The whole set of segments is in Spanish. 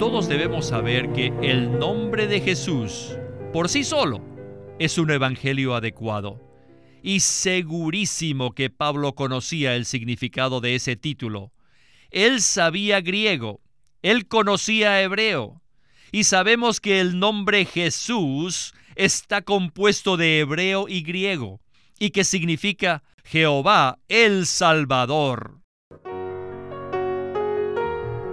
todos debemos saber que el nombre de Jesús, por sí solo, es un evangelio adecuado. Y segurísimo que Pablo conocía el significado de ese título. Él sabía griego, él conocía hebreo, y sabemos que el nombre Jesús está compuesto de hebreo y griego, y que significa Jehová el Salvador.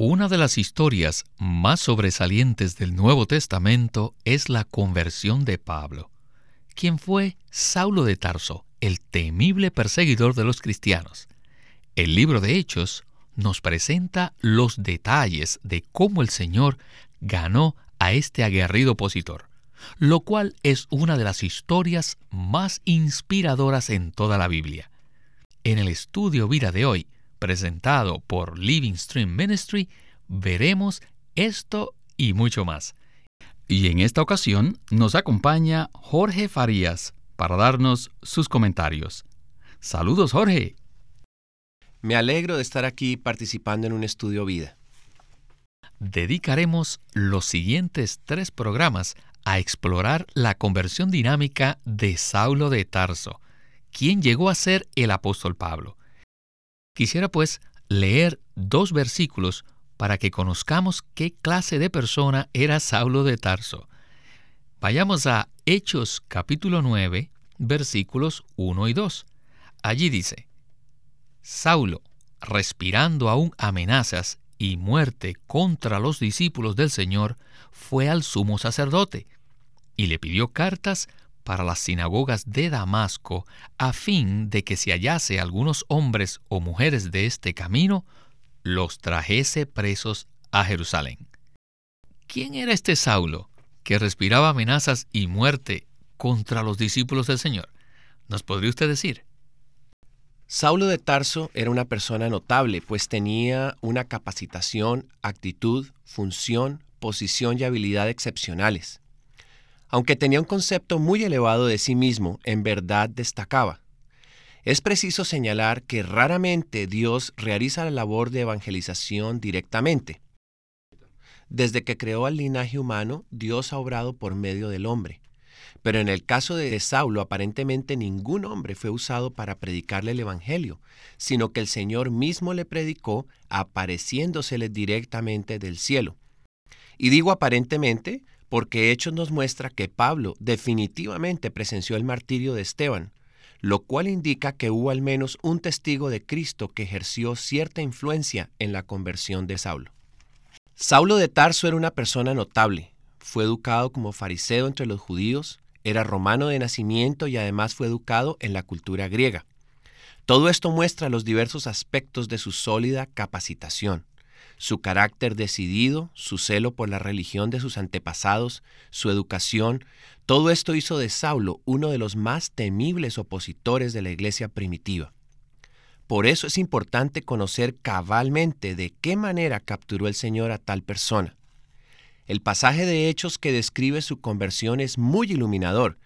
Una de las historias más sobresalientes del Nuevo Testamento es la conversión de Pablo, quien fue Saulo de Tarso, el temible perseguidor de los cristianos. El libro de Hechos nos presenta los detalles de cómo el Señor ganó a este aguerrido opositor, lo cual es una de las historias más inspiradoras en toda la Biblia. En el estudio vida de hoy, presentado por Living Stream Ministry, veremos esto y mucho más. Y en esta ocasión nos acompaña Jorge Farías para darnos sus comentarios. Saludos Jorge. Me alegro de estar aquí participando en un estudio vida. Dedicaremos los siguientes tres programas a explorar la conversión dinámica de Saulo de Tarso, quien llegó a ser el apóstol Pablo. Quisiera pues leer dos versículos para que conozcamos qué clase de persona era Saulo de Tarso. Vayamos a Hechos capítulo 9, versículos 1 y 2. Allí dice, Saulo, respirando aún amenazas y muerte contra los discípulos del Señor, fue al sumo sacerdote y le pidió cartas para las sinagogas de Damasco, a fin de que si hallase algunos hombres o mujeres de este camino, los trajese presos a Jerusalén. ¿Quién era este Saulo que respiraba amenazas y muerte contra los discípulos del Señor? ¿Nos podría usted decir? Saulo de Tarso era una persona notable, pues tenía una capacitación, actitud, función, posición y habilidad excepcionales. Aunque tenía un concepto muy elevado de sí mismo, en verdad destacaba. Es preciso señalar que raramente Dios realiza la labor de evangelización directamente. Desde que creó al linaje humano, Dios ha obrado por medio del hombre. Pero en el caso de Saulo, aparentemente ningún hombre fue usado para predicarle el Evangelio, sino que el Señor mismo le predicó apareciéndosele directamente del cielo. Y digo aparentemente porque Hechos nos muestra que Pablo definitivamente presenció el martirio de Esteban, lo cual indica que hubo al menos un testigo de Cristo que ejerció cierta influencia en la conversión de Saulo. Saulo de Tarso era una persona notable, fue educado como fariseo entre los judíos, era romano de nacimiento y además fue educado en la cultura griega. Todo esto muestra los diversos aspectos de su sólida capacitación su carácter decidido, su celo por la religión de sus antepasados, su educación, todo esto hizo de Saulo uno de los más temibles opositores de la iglesia primitiva. Por eso es importante conocer cabalmente de qué manera capturó el Señor a tal persona. El pasaje de Hechos que describe su conversión es muy iluminador,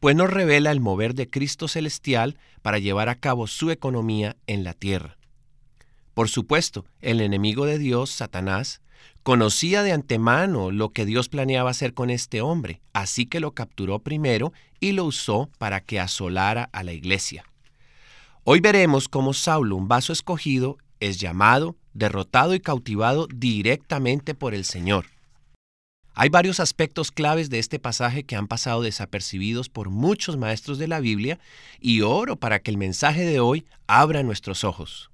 pues nos revela el mover de Cristo celestial para llevar a cabo su economía en la tierra. Por supuesto, el enemigo de Dios, Satanás, conocía de antemano lo que Dios planeaba hacer con este hombre, así que lo capturó primero y lo usó para que asolara a la iglesia. Hoy veremos cómo Saulo, un vaso escogido, es llamado, derrotado y cautivado directamente por el Señor. Hay varios aspectos claves de este pasaje que han pasado desapercibidos por muchos maestros de la Biblia y oro para que el mensaje de hoy abra nuestros ojos.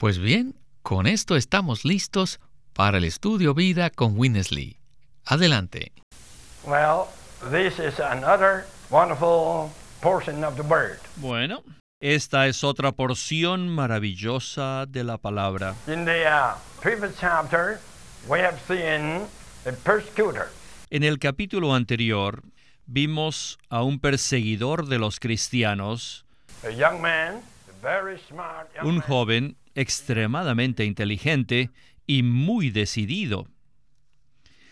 Pues bien, con esto estamos listos para el estudio vida con Winnesley. Adelante. Bueno, Esta es otra porción maravillosa de la palabra. In the uh, previous chapter, we have seen a persecutor. En el capítulo anterior vimos a un perseguidor de los cristianos, A young man, a very smart young un joven extremadamente inteligente y muy decidido.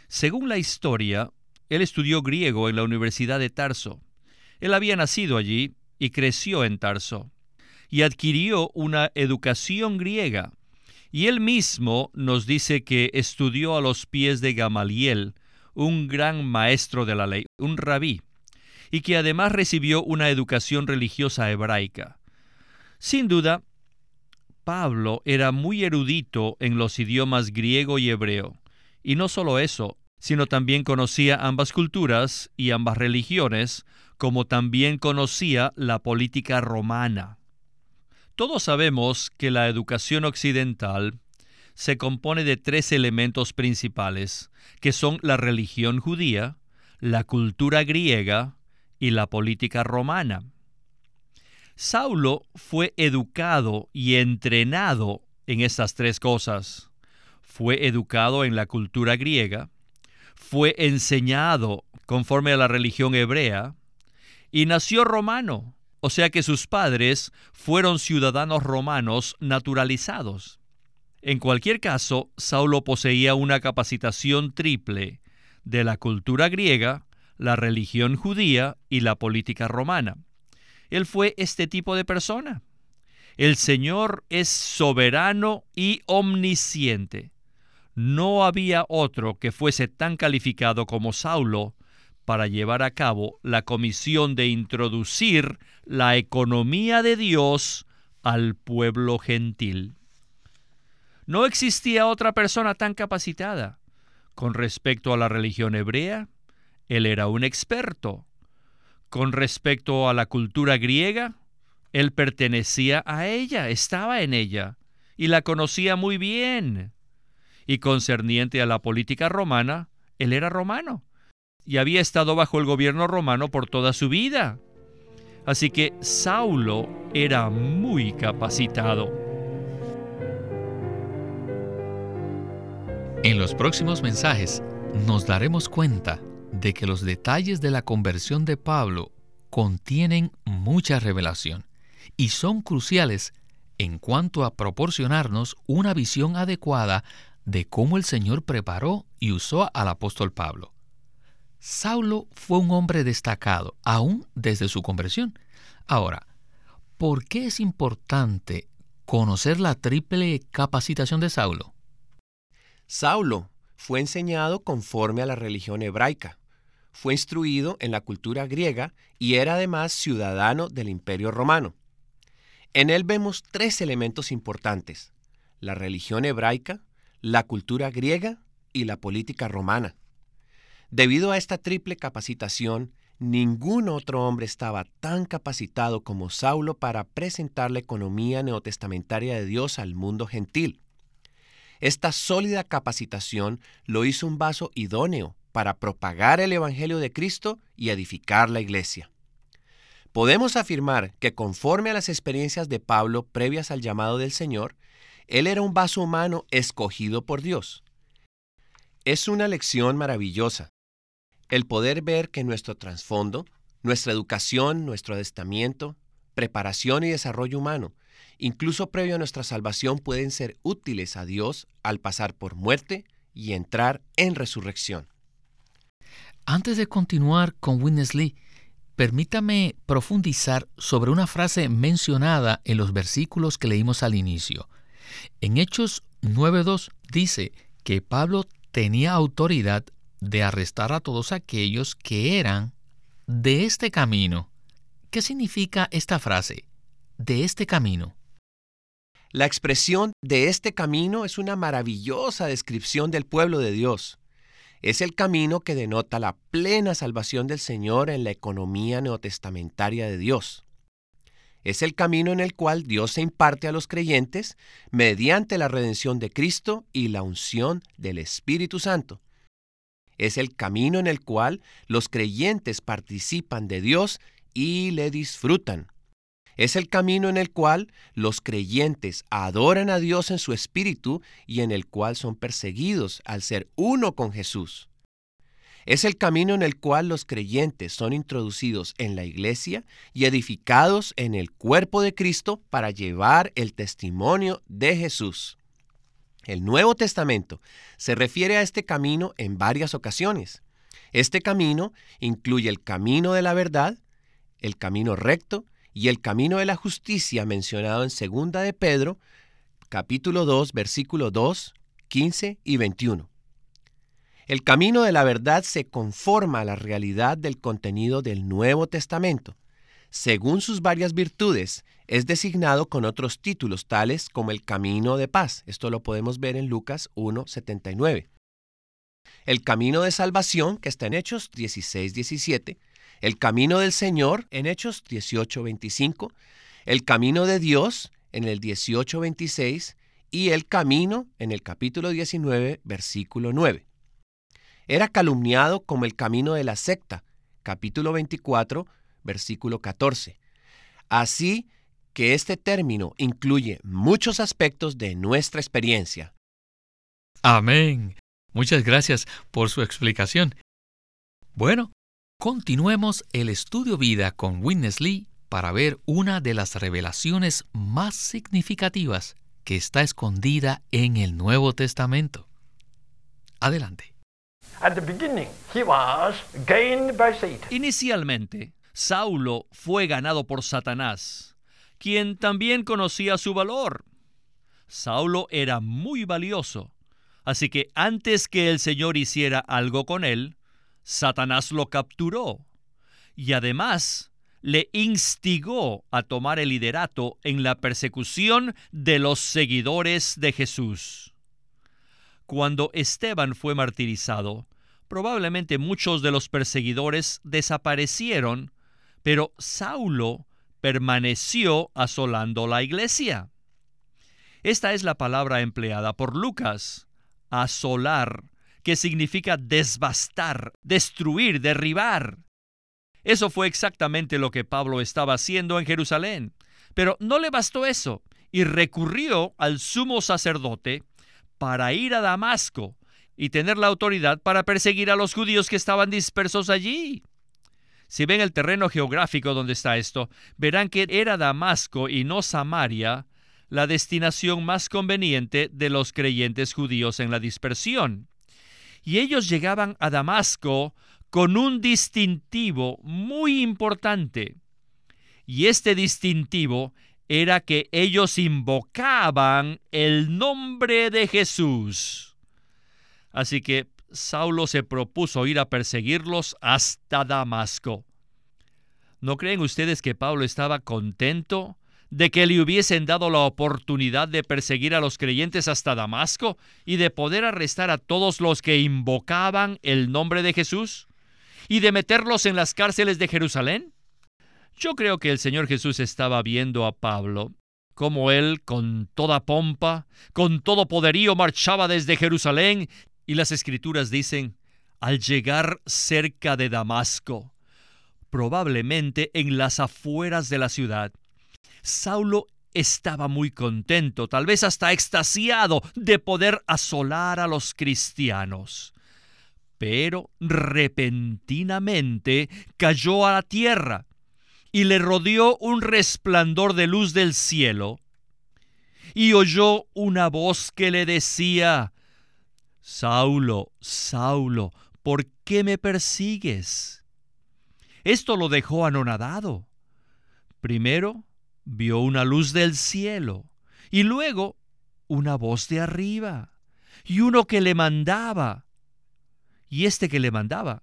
Según la historia, él estudió griego en la Universidad de Tarso. Él había nacido allí y creció en Tarso, y adquirió una educación griega. Y él mismo nos dice que estudió a los pies de Gamaliel, un gran maestro de la ley, un rabí, y que además recibió una educación religiosa hebraica. Sin duda, Pablo era muy erudito en los idiomas griego y hebreo, y no solo eso, sino también conocía ambas culturas y ambas religiones, como también conocía la política romana. Todos sabemos que la educación occidental se compone de tres elementos principales, que son la religión judía, la cultura griega y la política romana. Saulo fue educado y entrenado en estas tres cosas. Fue educado en la cultura griega, fue enseñado conforme a la religión hebrea y nació romano, o sea que sus padres fueron ciudadanos romanos naturalizados. En cualquier caso, Saulo poseía una capacitación triple de la cultura griega, la religión judía y la política romana. Él fue este tipo de persona. El Señor es soberano y omnisciente. No había otro que fuese tan calificado como Saulo para llevar a cabo la comisión de introducir la economía de Dios al pueblo gentil. No existía otra persona tan capacitada. Con respecto a la religión hebrea, él era un experto. Con respecto a la cultura griega, él pertenecía a ella, estaba en ella, y la conocía muy bien. Y concerniente a la política romana, él era romano, y había estado bajo el gobierno romano por toda su vida. Así que Saulo era muy capacitado. En los próximos mensajes nos daremos cuenta de que los detalles de la conversión de Pablo contienen mucha revelación y son cruciales en cuanto a proporcionarnos una visión adecuada de cómo el Señor preparó y usó al apóstol Pablo. Saulo fue un hombre destacado, aún desde su conversión. Ahora, ¿por qué es importante conocer la triple capacitación de Saulo? Saulo fue enseñado conforme a la religión hebraica, fue instruido en la cultura griega y era además ciudadano del imperio romano. En él vemos tres elementos importantes, la religión hebraica, la cultura griega y la política romana. Debido a esta triple capacitación, ningún otro hombre estaba tan capacitado como Saulo para presentar la economía neotestamentaria de Dios al mundo gentil. Esta sólida capacitación lo hizo un vaso idóneo para propagar el Evangelio de Cristo y edificar la iglesia. Podemos afirmar que conforme a las experiencias de Pablo previas al llamado del Señor, él era un vaso humano escogido por Dios. Es una lección maravillosa el poder ver que nuestro trasfondo, nuestra educación, nuestro adestamiento, preparación y desarrollo humano, incluso previo a nuestra salvación, pueden ser útiles a Dios al pasar por muerte y entrar en resurrección. Antes de continuar con Witness Lee, permítame profundizar sobre una frase mencionada en los versículos que leímos al inicio. En Hechos 9.2 dice que Pablo tenía autoridad de arrestar a todos aquellos que eran de este camino. ¿Qué significa esta frase? De este camino. La expresión de este camino es una maravillosa descripción del pueblo de Dios. Es el camino que denota la plena salvación del Señor en la economía neotestamentaria de Dios. Es el camino en el cual Dios se imparte a los creyentes mediante la redención de Cristo y la unción del Espíritu Santo. Es el camino en el cual los creyentes participan de Dios y le disfrutan. Es el camino en el cual los creyentes adoran a Dios en su espíritu y en el cual son perseguidos al ser uno con Jesús. Es el camino en el cual los creyentes son introducidos en la iglesia y edificados en el cuerpo de Cristo para llevar el testimonio de Jesús. El Nuevo Testamento se refiere a este camino en varias ocasiones. Este camino incluye el camino de la verdad, el camino recto y el camino de la justicia mencionado en 2 de Pedro, capítulo 2, versículo 2, 15 y 21. El camino de la verdad se conforma a la realidad del contenido del Nuevo Testamento. Según sus varias virtudes, es designado con otros títulos tales como el camino de paz. Esto lo podemos ver en Lucas 1.79. El camino de salvación, que está en Hechos 16.17. El camino del Señor, en Hechos 18.25. El camino de Dios, en el 18.26. Y el camino, en el capítulo 19, versículo 9. Era calumniado como el camino de la secta, capítulo 24, versículo 14. Así que este término incluye muchos aspectos de nuestra experiencia. Amén. Muchas gracias por su explicación. Bueno, continuemos el estudio vida con Witness Lee para ver una de las revelaciones más significativas que está escondida en el Nuevo Testamento. Adelante. Inicialmente, Saulo fue ganado por Satanás, quien también conocía su valor. Saulo era muy valioso, así que antes que el Señor hiciera algo con él, Satanás lo capturó y además le instigó a tomar el liderato en la persecución de los seguidores de Jesús. Cuando Esteban fue martirizado, probablemente muchos de los perseguidores desaparecieron, pero Saulo permaneció asolando la iglesia. Esta es la palabra empleada por Lucas, asolar, que significa desbastar, destruir, derribar. Eso fue exactamente lo que Pablo estaba haciendo en Jerusalén. Pero no le bastó eso, y recurrió al sumo sacerdote para ir a Damasco y tener la autoridad para perseguir a los judíos que estaban dispersos allí. Si ven el terreno geográfico donde está esto, verán que era Damasco y no Samaria la destinación más conveniente de los creyentes judíos en la dispersión. Y ellos llegaban a Damasco con un distintivo muy importante. Y este distintivo era que ellos invocaban el nombre de Jesús. Así que Saulo se propuso ir a perseguirlos hasta Damasco. ¿No creen ustedes que Pablo estaba contento de que le hubiesen dado la oportunidad de perseguir a los creyentes hasta Damasco y de poder arrestar a todos los que invocaban el nombre de Jesús y de meterlos en las cárceles de Jerusalén? Yo creo que el Señor Jesús estaba viendo a Pablo, como él, con toda pompa, con todo poderío, marchaba desde Jerusalén, y las escrituras dicen, al llegar cerca de Damasco, probablemente en las afueras de la ciudad, Saulo estaba muy contento, tal vez hasta extasiado, de poder asolar a los cristianos. Pero repentinamente cayó a la tierra y le rodeó un resplandor de luz del cielo, y oyó una voz que le decía, Saulo, Saulo, ¿por qué me persigues? Esto lo dejó anonadado. Primero vio una luz del cielo, y luego una voz de arriba, y uno que le mandaba. Y este que le mandaba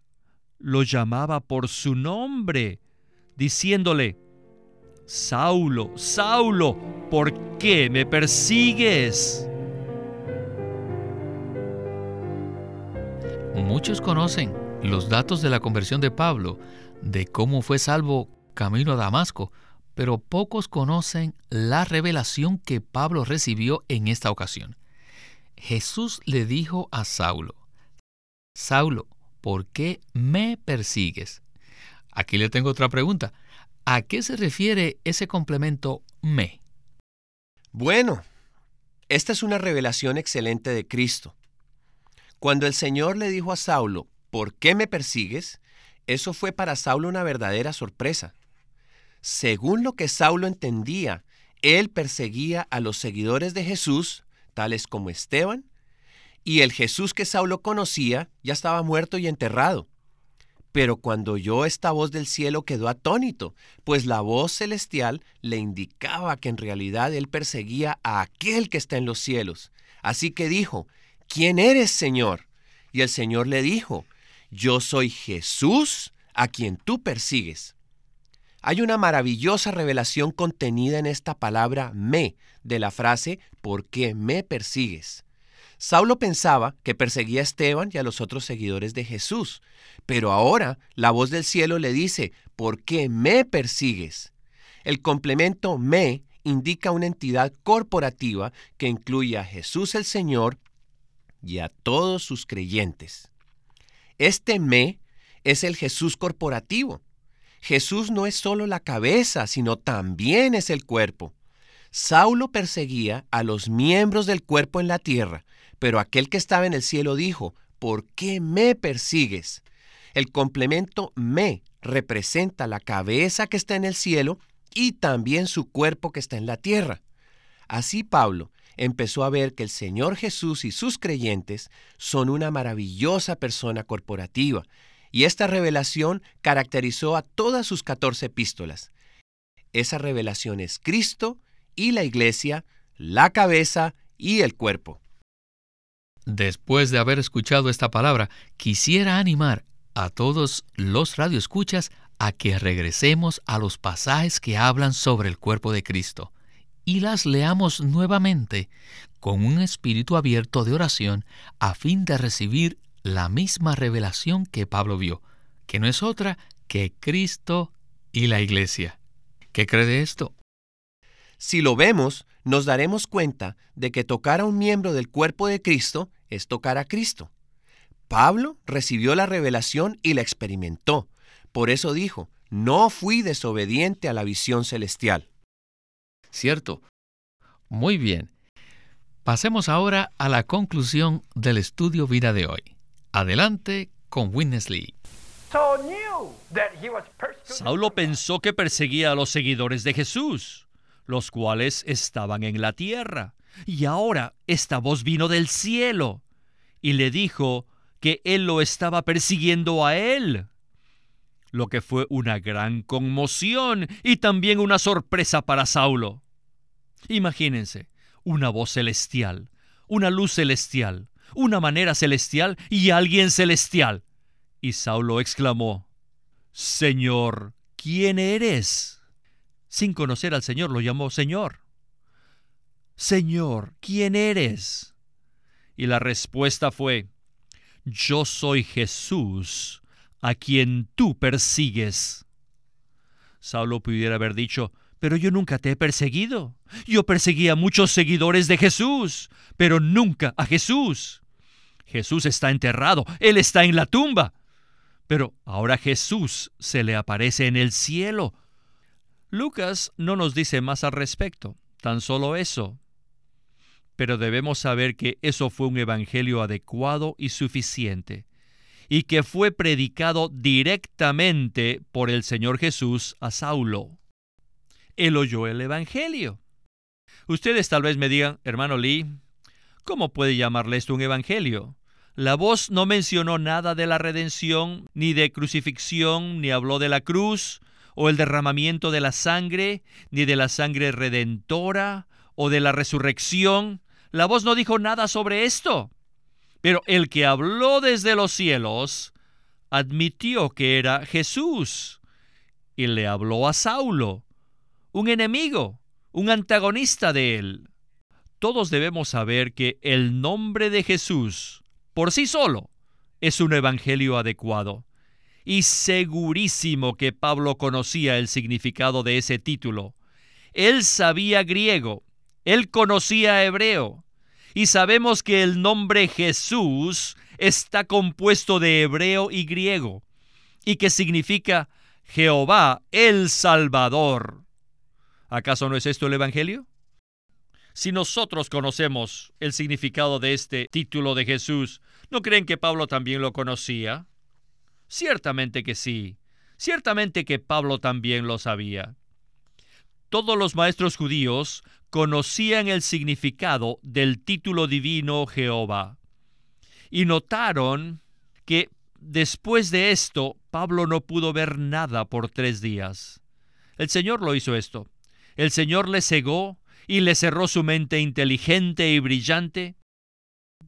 lo llamaba por su nombre diciéndole, Saulo, Saulo, ¿por qué me persigues? Muchos conocen los datos de la conversión de Pablo, de cómo fue salvo camino a Damasco, pero pocos conocen la revelación que Pablo recibió en esta ocasión. Jesús le dijo a Saulo, Saulo, ¿por qué me persigues? Aquí le tengo otra pregunta. ¿A qué se refiere ese complemento me? Bueno, esta es una revelación excelente de Cristo. Cuando el Señor le dijo a Saulo, ¿por qué me persigues? Eso fue para Saulo una verdadera sorpresa. Según lo que Saulo entendía, él perseguía a los seguidores de Jesús, tales como Esteban, y el Jesús que Saulo conocía ya estaba muerto y enterrado. Pero cuando oyó esta voz del cielo quedó atónito, pues la voz celestial le indicaba que en realidad él perseguía a aquel que está en los cielos. Así que dijo, ¿quién eres, Señor? Y el Señor le dijo, yo soy Jesús a quien tú persigues. Hay una maravillosa revelación contenida en esta palabra me de la frase ¿por qué me persigues? Saulo pensaba que perseguía a Esteban y a los otros seguidores de Jesús, pero ahora la voz del cielo le dice, ¿por qué me persigues? El complemento me indica una entidad corporativa que incluye a Jesús el Señor y a todos sus creyentes. Este me es el Jesús corporativo. Jesús no es solo la cabeza, sino también es el cuerpo. Saulo perseguía a los miembros del cuerpo en la tierra, pero aquel que estaba en el cielo dijo, ¿por qué me persigues? El complemento me representa la cabeza que está en el cielo y también su cuerpo que está en la tierra. Así Pablo empezó a ver que el Señor Jesús y sus creyentes son una maravillosa persona corporativa, y esta revelación caracterizó a todas sus 14 epístolas. Esa revelación es Cristo y la iglesia, la cabeza y el cuerpo. Después de haber escuchado esta palabra, quisiera animar a todos los radioescuchas a que regresemos a los pasajes que hablan sobre el cuerpo de Cristo y las leamos nuevamente con un espíritu abierto de oración a fin de recibir la misma revelación que Pablo vio, que no es otra que Cristo y la Iglesia. ¿Qué cree de esto? Si lo vemos, nos daremos cuenta de que tocar a un miembro del cuerpo de Cristo es tocar a Cristo. Pablo recibió la revelación y la experimentó. Por eso dijo, no fui desobediente a la visión celestial. ¿Cierto? Muy bien. Pasemos ahora a la conclusión del estudio vida de hoy. Adelante con Witness Lee. Saulo pensó que perseguía a los seguidores de Jesús, los cuales estaban en la tierra. Y ahora esta voz vino del cielo y le dijo que él lo estaba persiguiendo a él lo que fue una gran conmoción y también una sorpresa para Saulo. Imagínense, una voz celestial, una luz celestial, una manera celestial y alguien celestial. Y Saulo exclamó, Señor, ¿quién eres? Sin conocer al Señor lo llamó Señor. Señor, ¿quién eres? Y la respuesta fue, Yo soy Jesús, a quien tú persigues. Saulo pudiera haber dicho, pero yo nunca te he perseguido. Yo perseguí a muchos seguidores de Jesús, pero nunca a Jesús. Jesús está enterrado, Él está en la tumba. Pero ahora Jesús se le aparece en el cielo. Lucas no nos dice más al respecto, tan solo eso. Pero debemos saber que eso fue un evangelio adecuado y suficiente y que fue predicado directamente por el Señor Jesús a Saulo. Él oyó el Evangelio. Ustedes tal vez me digan, hermano Lee, ¿cómo puede llamarle esto un Evangelio? La voz no mencionó nada de la redención, ni de crucifixión, ni habló de la cruz, o el derramamiento de la sangre, ni de la sangre redentora, o de la resurrección. La voz no dijo nada sobre esto. Pero el que habló desde los cielos admitió que era Jesús y le habló a Saulo, un enemigo, un antagonista de él. Todos debemos saber que el nombre de Jesús, por sí solo, es un evangelio adecuado. Y segurísimo que Pablo conocía el significado de ese título. Él sabía griego, él conocía hebreo, y sabemos que el nombre Jesús está compuesto de hebreo y griego, y que significa Jehová el Salvador. ¿Acaso no es esto el Evangelio? Si nosotros conocemos el significado de este título de Jesús, ¿no creen que Pablo también lo conocía? Ciertamente que sí. Ciertamente que Pablo también lo sabía. Todos los maestros judíos conocían el significado del título divino Jehová. Y notaron que después de esto Pablo no pudo ver nada por tres días. El Señor lo hizo esto. El Señor le cegó y le cerró su mente inteligente y brillante.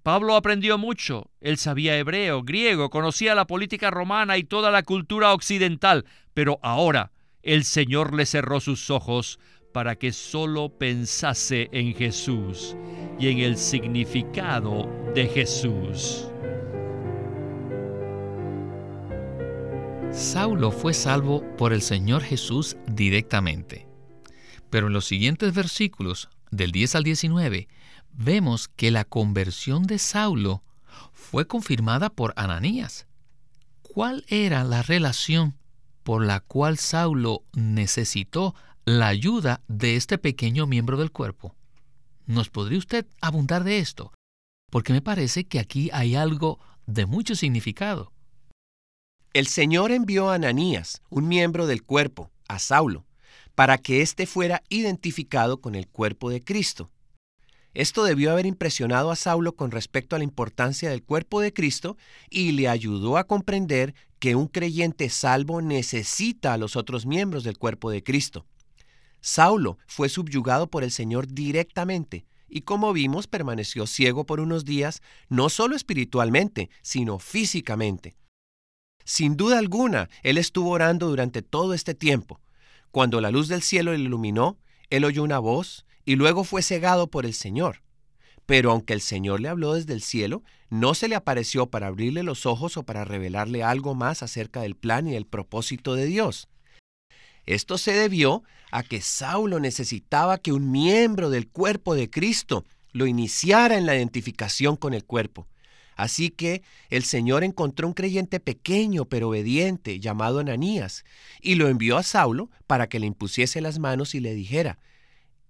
Pablo aprendió mucho. Él sabía hebreo, griego, conocía la política romana y toda la cultura occidental, pero ahora el Señor le cerró sus ojos para que solo pensase en Jesús y en el significado de Jesús. Saulo fue salvo por el Señor Jesús directamente. Pero en los siguientes versículos, del 10 al 19, vemos que la conversión de Saulo fue confirmada por Ananías. ¿Cuál era la relación por la cual Saulo necesitó la ayuda de este pequeño miembro del cuerpo? ¿Nos podría usted abundar de esto? Porque me parece que aquí hay algo de mucho significado. El Señor envió a Ananías, un miembro del cuerpo, a Saulo, para que éste fuera identificado con el cuerpo de Cristo. Esto debió haber impresionado a Saulo con respecto a la importancia del cuerpo de Cristo y le ayudó a comprender que un creyente salvo necesita a los otros miembros del cuerpo de Cristo. Saulo fue subyugado por el Señor directamente y como vimos permaneció ciego por unos días, no solo espiritualmente, sino físicamente. Sin duda alguna, él estuvo orando durante todo este tiempo, cuando la luz del cielo le iluminó, él oyó una voz y luego fue cegado por el Señor. Pero aunque el Señor le habló desde el cielo, no se le apareció para abrirle los ojos o para revelarle algo más acerca del plan y del propósito de Dios. Esto se debió a que Saulo necesitaba que un miembro del cuerpo de Cristo lo iniciara en la identificación con el cuerpo. Así que el Señor encontró un creyente pequeño pero obediente llamado Ananías y lo envió a Saulo para que le impusiese las manos y le dijera,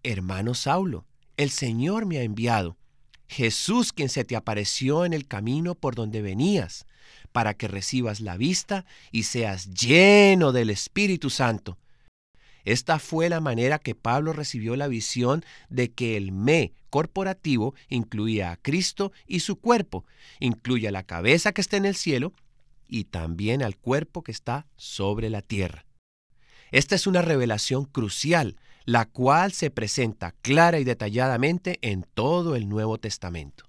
Hermano Saulo, el Señor me ha enviado, Jesús quien se te apareció en el camino por donde venías, para que recibas la vista y seas lleno del Espíritu Santo. Esta fue la manera que Pablo recibió la visión de que el me corporativo incluía a Cristo y su cuerpo, incluye a la cabeza que está en el cielo y también al cuerpo que está sobre la tierra. Esta es una revelación crucial, la cual se presenta clara y detalladamente en todo el Nuevo Testamento.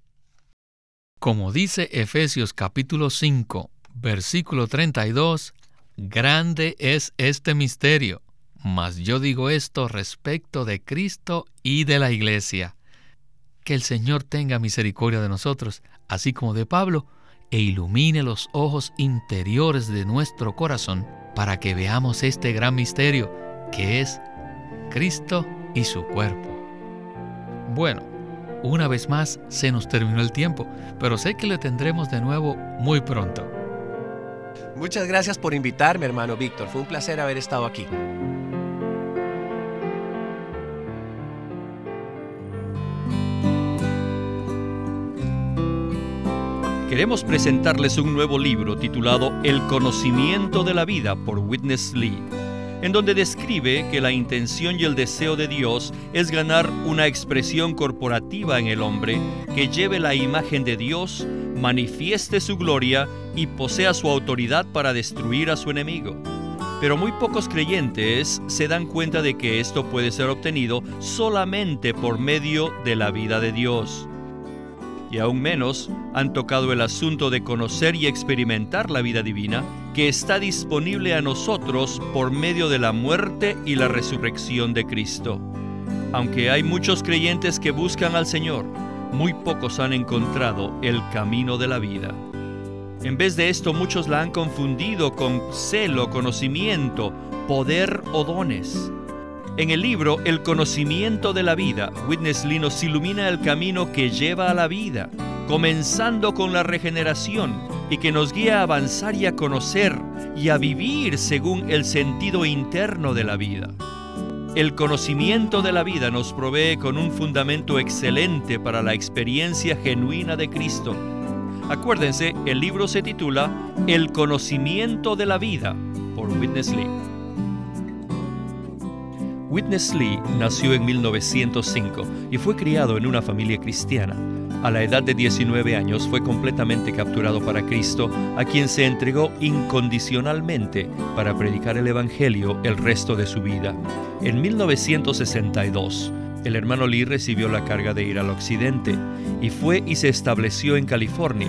Como dice Efesios capítulo 5, versículo 32, grande es este misterio mas yo digo esto respecto de Cristo y de la iglesia. Que el Señor tenga misericordia de nosotros, así como de Pablo, e ilumine los ojos interiores de nuestro corazón para que veamos este gran misterio que es Cristo y su cuerpo. Bueno, una vez más se nos terminó el tiempo, pero sé que lo tendremos de nuevo muy pronto. Muchas gracias por invitarme, hermano Víctor. Fue un placer haber estado aquí. Queremos presentarles un nuevo libro titulado El conocimiento de la vida por Witness Lee, en donde describe que la intención y el deseo de Dios es ganar una expresión corporativa en el hombre que lleve la imagen de Dios, manifieste su gloria y posea su autoridad para destruir a su enemigo. Pero muy pocos creyentes se dan cuenta de que esto puede ser obtenido solamente por medio de la vida de Dios y aún menos han tocado el asunto de conocer y experimentar la vida divina que está disponible a nosotros por medio de la muerte y la resurrección de Cristo. Aunque hay muchos creyentes que buscan al Señor, muy pocos han encontrado el camino de la vida. En vez de esto, muchos la han confundido con celo, conocimiento, poder o dones. En el libro El conocimiento de la vida, Witness Lee nos ilumina el camino que lleva a la vida, comenzando con la regeneración, y que nos guía a avanzar y a conocer y a vivir según el sentido interno de la vida. El conocimiento de la vida nos provee con un fundamento excelente para la experiencia genuina de Cristo. Acuérdense, el libro se titula El conocimiento de la vida por Witness Lee. Witness Lee nació en 1905 y fue criado en una familia cristiana. A la edad de 19 años fue completamente capturado para Cristo, a quien se entregó incondicionalmente para predicar el Evangelio el resto de su vida. En 1962, el hermano Lee recibió la carga de ir al occidente y fue y se estableció en California.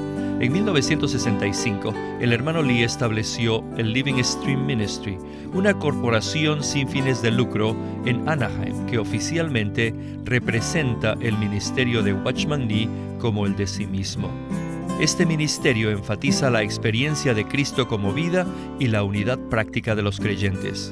En 1965, el hermano Lee estableció el Living Stream Ministry, una corporación sin fines de lucro en Anaheim que oficialmente representa el ministerio de Watchman Lee como el de sí mismo. Este ministerio enfatiza la experiencia de Cristo como vida y la unidad práctica de los creyentes.